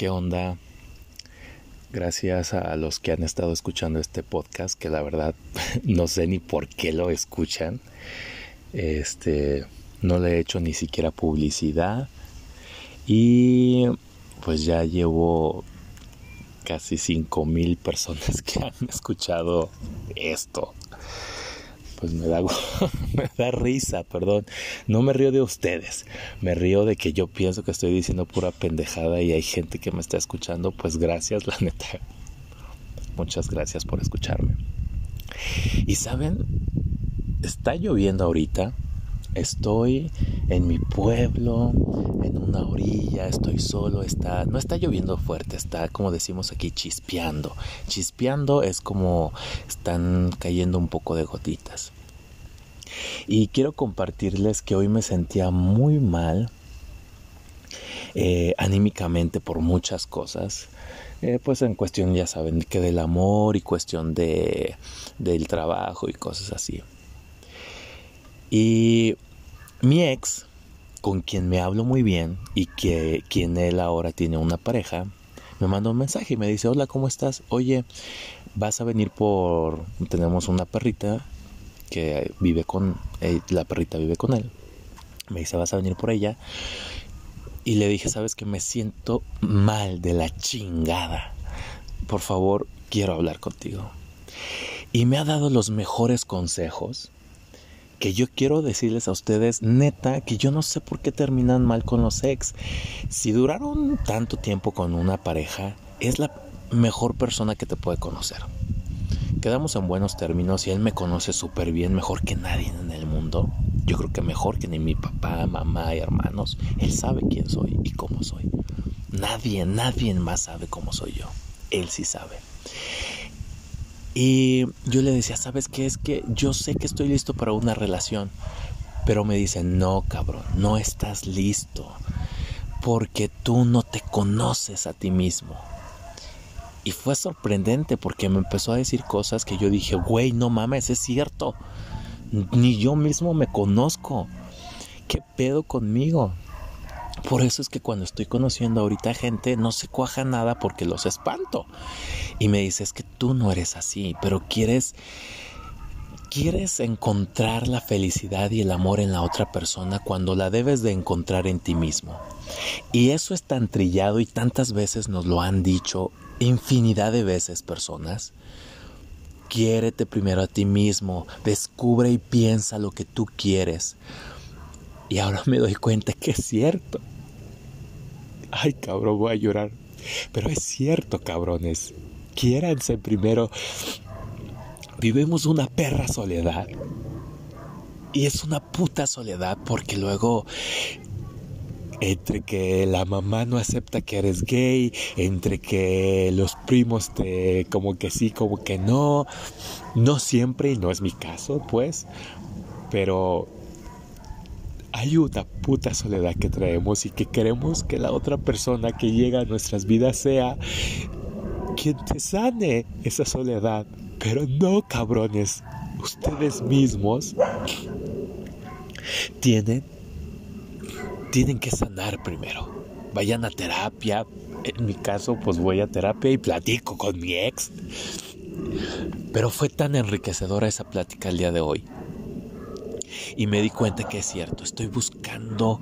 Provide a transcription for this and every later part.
¿qué onda? Gracias a los que han estado escuchando este podcast, que la verdad no sé ni por qué lo escuchan. Este, no le he hecho ni siquiera publicidad. Y pues ya llevo casi 5 mil personas que han escuchado esto pues me da, me da risa, perdón. No me río de ustedes, me río de que yo pienso que estoy diciendo pura pendejada y hay gente que me está escuchando, pues gracias, la neta. Muchas gracias por escucharme. Y saben, está lloviendo ahorita. Estoy en mi pueblo, en una estoy solo, está, no está lloviendo fuerte, está como decimos aquí chispeando. Chispeando es como están cayendo un poco de gotitas. Y quiero compartirles que hoy me sentía muy mal eh, anímicamente por muchas cosas. Eh, pues en cuestión, ya saben, que del amor y cuestión de, del trabajo y cosas así. Y mi ex, con quien me hablo muy bien y que quien él ahora tiene una pareja, me manda un mensaje y me dice, hola, ¿cómo estás? Oye, vas a venir por... Tenemos una perrita que vive con... Eh, la perrita vive con él. Me dice, vas a venir por ella. Y le dije, sabes que me siento mal de la chingada. Por favor, quiero hablar contigo. Y me ha dado los mejores consejos que yo quiero decirles a ustedes, neta, que yo no sé por qué terminan mal con los ex. Si duraron tanto tiempo con una pareja, es la mejor persona que te puede conocer. Quedamos en buenos términos y él me conoce súper bien, mejor que nadie en el mundo. Yo creo que mejor que ni mi papá, mamá y hermanos. Él sabe quién soy y cómo soy. Nadie, nadie más sabe cómo soy yo. Él sí sabe. Y yo le decía, ¿sabes qué? Es que yo sé que estoy listo para una relación. Pero me dice, no, cabrón, no estás listo. Porque tú no te conoces a ti mismo. Y fue sorprendente porque me empezó a decir cosas que yo dije, güey, no mames, es cierto. Ni yo mismo me conozco. ¿Qué pedo conmigo? Por eso es que cuando estoy conociendo ahorita gente no se cuaja nada porque los espanto. Y me dice, es que tú no eres así, pero quieres quieres encontrar la felicidad y el amor en la otra persona cuando la debes de encontrar en ti mismo. Y eso es tan trillado y tantas veces nos lo han dicho infinidad de veces personas. Quiérete primero a ti mismo, descubre y piensa lo que tú quieres. Y ahora me doy cuenta que es cierto. Ay, cabrón, voy a llorar. Pero es cierto, cabrones. Quiéranse primero. Vivimos una perra soledad. Y es una puta soledad porque luego entre que la mamá no acepta que eres gay, entre que los primos te como que sí, como que no, no siempre y no es mi caso, pues, pero hay una puta soledad que traemos y que queremos que la otra persona que llega a nuestras vidas sea quien te sane esa soledad. Pero no, cabrones, ustedes mismos tienen, tienen que sanar primero. Vayan a terapia. En mi caso, pues voy a terapia y platico con mi ex. Pero fue tan enriquecedora esa plática el día de hoy y me di cuenta que es cierto, estoy buscando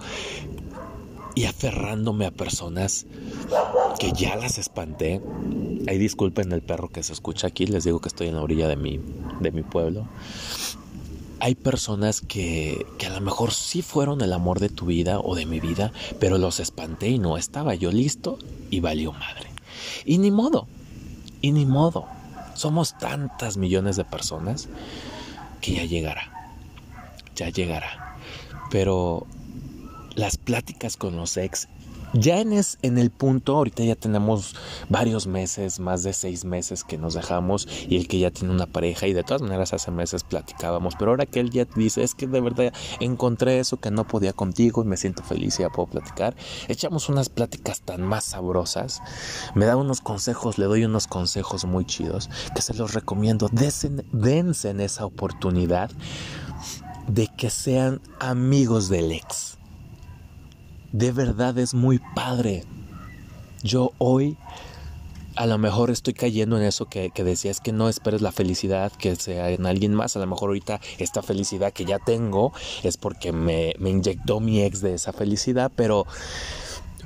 y aferrándome a personas que ya las espanté. Ahí disculpen el perro que se escucha aquí, les digo que estoy en la orilla de mi, de mi pueblo. Hay personas que, que a lo mejor sí fueron el amor de tu vida o de mi vida, pero los espanté y no estaba yo listo y valió madre. Y ni modo, y ni modo. Somos tantas millones de personas que ya llegará ya llegará. Pero las pláticas con los ex, ya en, es, en el punto, ahorita ya tenemos varios meses, más de seis meses que nos dejamos y el que ya tiene una pareja y de todas maneras hace meses platicábamos, pero ahora que él ya dice, es que de verdad encontré eso que no podía contigo y me siento feliz y ya puedo platicar, echamos unas pláticas tan más sabrosas, me da unos consejos, le doy unos consejos muy chidos que se los recomiendo, dense en esa oportunidad de que sean amigos del ex. De verdad es muy padre. yo hoy a lo mejor estoy cayendo en eso que, que decías que no esperes la felicidad que sea en alguien más. A lo mejor ahorita esta felicidad que ya tengo es porque me, me inyectó mi ex de esa felicidad, pero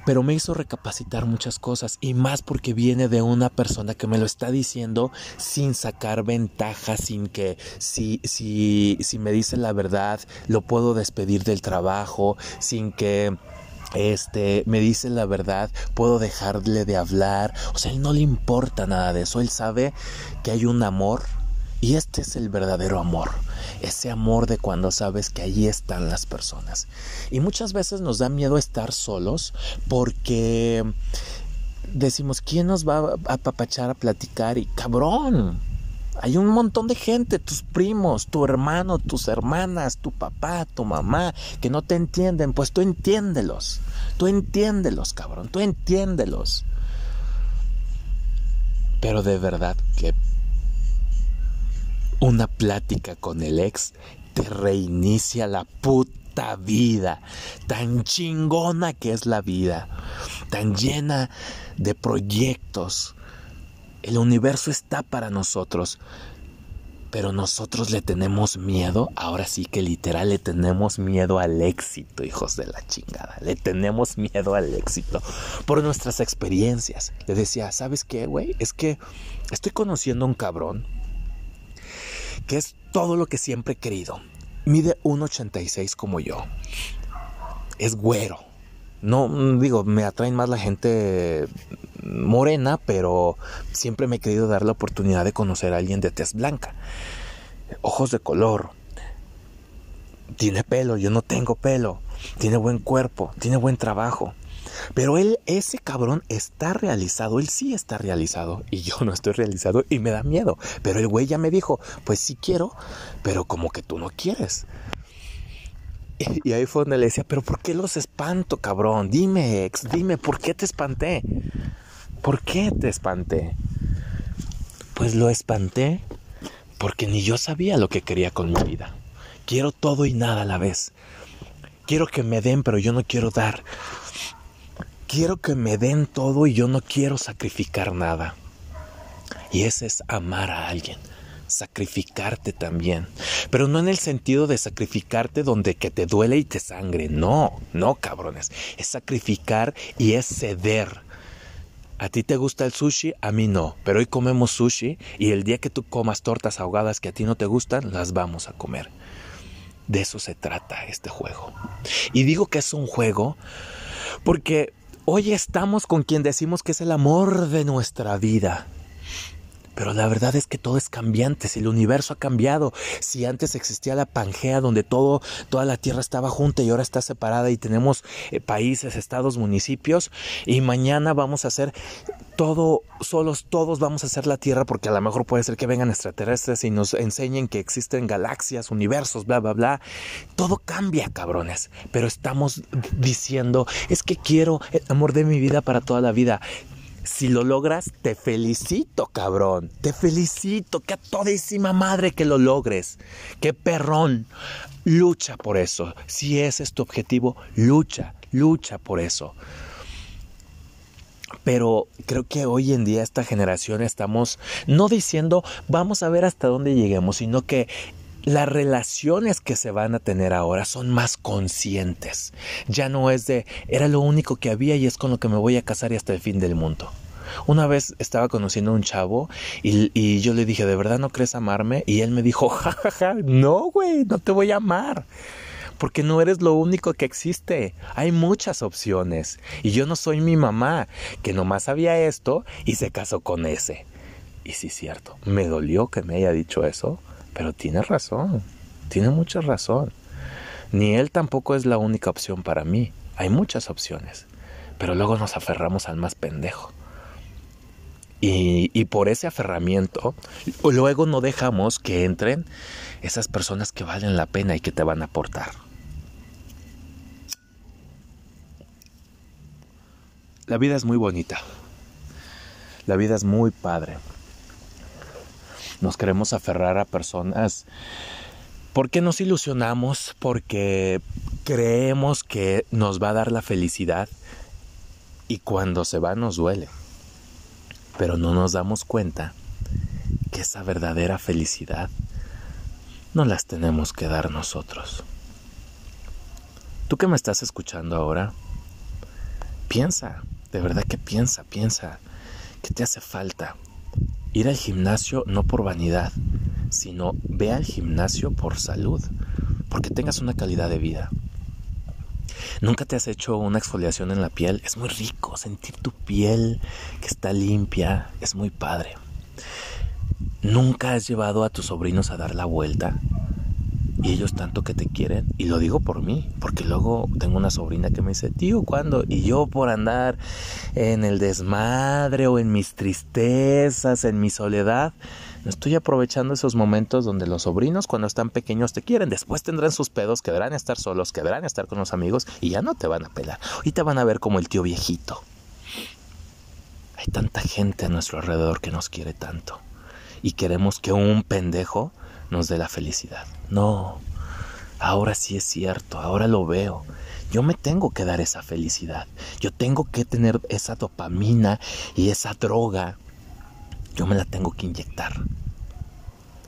pero me hizo recapacitar muchas cosas y más porque viene de una persona que me lo está diciendo sin sacar ventaja, sin que si, si, si me dice la verdad lo puedo despedir del trabajo, sin que este, me dice la verdad, puedo dejarle de hablar, o sea, él no le importa nada de eso, él sabe que hay un amor y este es el verdadero amor, ese amor de cuando sabes que allí están las personas. Y muchas veces nos da miedo estar solos porque decimos, ¿quién nos va a apapachar a platicar? Y cabrón, hay un montón de gente, tus primos, tu hermano, tus hermanas, tu papá, tu mamá, que no te entienden. Pues tú entiéndelos. Tú entiéndelos, cabrón. Tú entiéndelos. Pero de verdad que una plática con el ex te reinicia la puta vida. Tan chingona que es la vida. Tan llena de proyectos. El universo está para nosotros. Pero nosotros le tenemos miedo, ahora sí que literal le tenemos miedo al éxito, hijos de la chingada. Le tenemos miedo al éxito por nuestras experiencias. Le decía, ¿sabes qué, güey? Es que estoy conociendo a un cabrón que es todo lo que siempre he querido. Mide 1,86 como yo. Es güero. No, digo, me atraen más la gente morena, pero siempre me he querido dar la oportunidad de conocer a alguien de tez blanca. Ojos de color. Tiene pelo, yo no tengo pelo. Tiene buen cuerpo, tiene buen trabajo. Pero él, ese cabrón está realizado, él sí está realizado y yo no estoy realizado y me da miedo. Pero el güey ya me dijo, pues sí quiero, pero como que tú no quieres. Y ahí fue donde le decía, pero ¿por qué los espanto, cabrón? Dime, ex, dime, ¿por qué te espanté? ¿Por qué te espanté? Pues lo espanté porque ni yo sabía lo que quería con mi vida. Quiero todo y nada a la vez. Quiero que me den, pero yo no quiero dar quiero que me den todo y yo no quiero sacrificar nada. Y ese es amar a alguien, sacrificarte también. Pero no en el sentido de sacrificarte donde que te duele y te sangre. No, no, cabrones. Es sacrificar y es ceder. A ti te gusta el sushi, a mí no. Pero hoy comemos sushi y el día que tú comas tortas ahogadas que a ti no te gustan, las vamos a comer. De eso se trata este juego. Y digo que es un juego porque Hoy estamos con quien decimos que es el amor de nuestra vida. Pero la verdad es que todo es cambiante, si el universo ha cambiado, si antes existía la Pangea donde todo, toda la tierra estaba junta y ahora está separada y tenemos eh, países, estados, municipios y mañana vamos a hacer todo, solos todos vamos a hacer la tierra porque a lo mejor puede ser que vengan extraterrestres y nos enseñen que existen galaxias, universos, bla, bla, bla. Todo cambia, cabrones, pero estamos diciendo, es que quiero el amor de mi vida para toda la vida. Si lo logras, te felicito, cabrón. Te felicito. Que a todísima madre que lo logres. Qué perrón. Lucha por eso. Si ese es tu objetivo, lucha, lucha por eso. Pero creo que hoy en día esta generación estamos no diciendo vamos a ver hasta dónde lleguemos, sino que las relaciones que se van a tener ahora son más conscientes. Ya no es de era lo único que había y es con lo que me voy a casar y hasta el fin del mundo. Una vez estaba conociendo a un chavo y, yo le dije, ¿de verdad no crees amarme? Y él me dijo, jajaja, ja, ja, no, güey, no te voy a amar. Porque no eres lo único que existe. Hay muchas opciones. Y yo no soy mi mamá, que nomás sabía esto y se casó con ese. Y sí, cierto, me dolió que me haya dicho eso pero tiene razón, tiene mucha razón. Ni él tampoco es la única opción para mí. Hay muchas opciones. Pero luego nos aferramos al más pendejo. Y, y, por ese aferramiento, luego no dejamos que entren esas personas que valen la pena y que te van a aportar. La vida es muy bonita. La vida es muy padre nos queremos aferrar a personas porque nos ilusionamos, porque creemos que nos va a dar la felicidad Y cuando se va nos duele. Pero no nos damos cuenta que esa verdadera felicidad no las tenemos que dar nosotros. Tú que me estás escuchando ahora, piensa, de verdad que piensa, piensa, que te hace falta ir al gimnasio no por vanidad, sino ve al gimnasio por salud, porque tengas una calidad de vida. ¿Nunca te has hecho una exfoliación en la piel? Es muy rico sentir tu piel que está limpia, es muy padre. ¿Nunca has llevado a tus sobrinos a dar la vuelta? Y ellos tanto que te quieren. Y lo digo por mí, porque luego tengo una sobrina que me dice, tío, ¿cuándo? Y yo por andar en el desmadre o en mis tristezas, en mi soledad, estoy aprovechando esos momentos donde los sobrinos cuando están pequeños te quieren. Después tendrán sus pedos, quedarán a estar solos, quedarán a estar con los amigos y ya no te van a pelar. Y te van a ver como el tío viejito. Hay tanta gente a nuestro alrededor que nos quiere tanto y queremos que un pendejo nos dé la felicidad. No, ahora sí es cierto, ahora lo veo. Yo me tengo que dar esa felicidad. Yo tengo que tener esa dopamina y esa droga. Yo me la tengo que inyectar.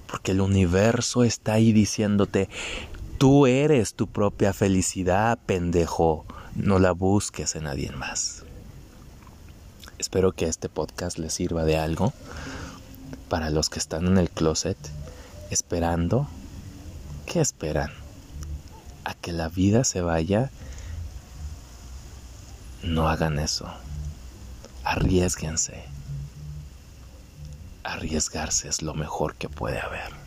Porque el universo está ahí diciéndote, tú eres tu propia felicidad, pendejo. No la busques en nadie más. Espero que este podcast les sirva de algo para los que están en el closet esperando, ¿qué esperan? A que la vida se vaya. No hagan eso. Arriesguense. Arriesgarse es lo mejor que puede haber.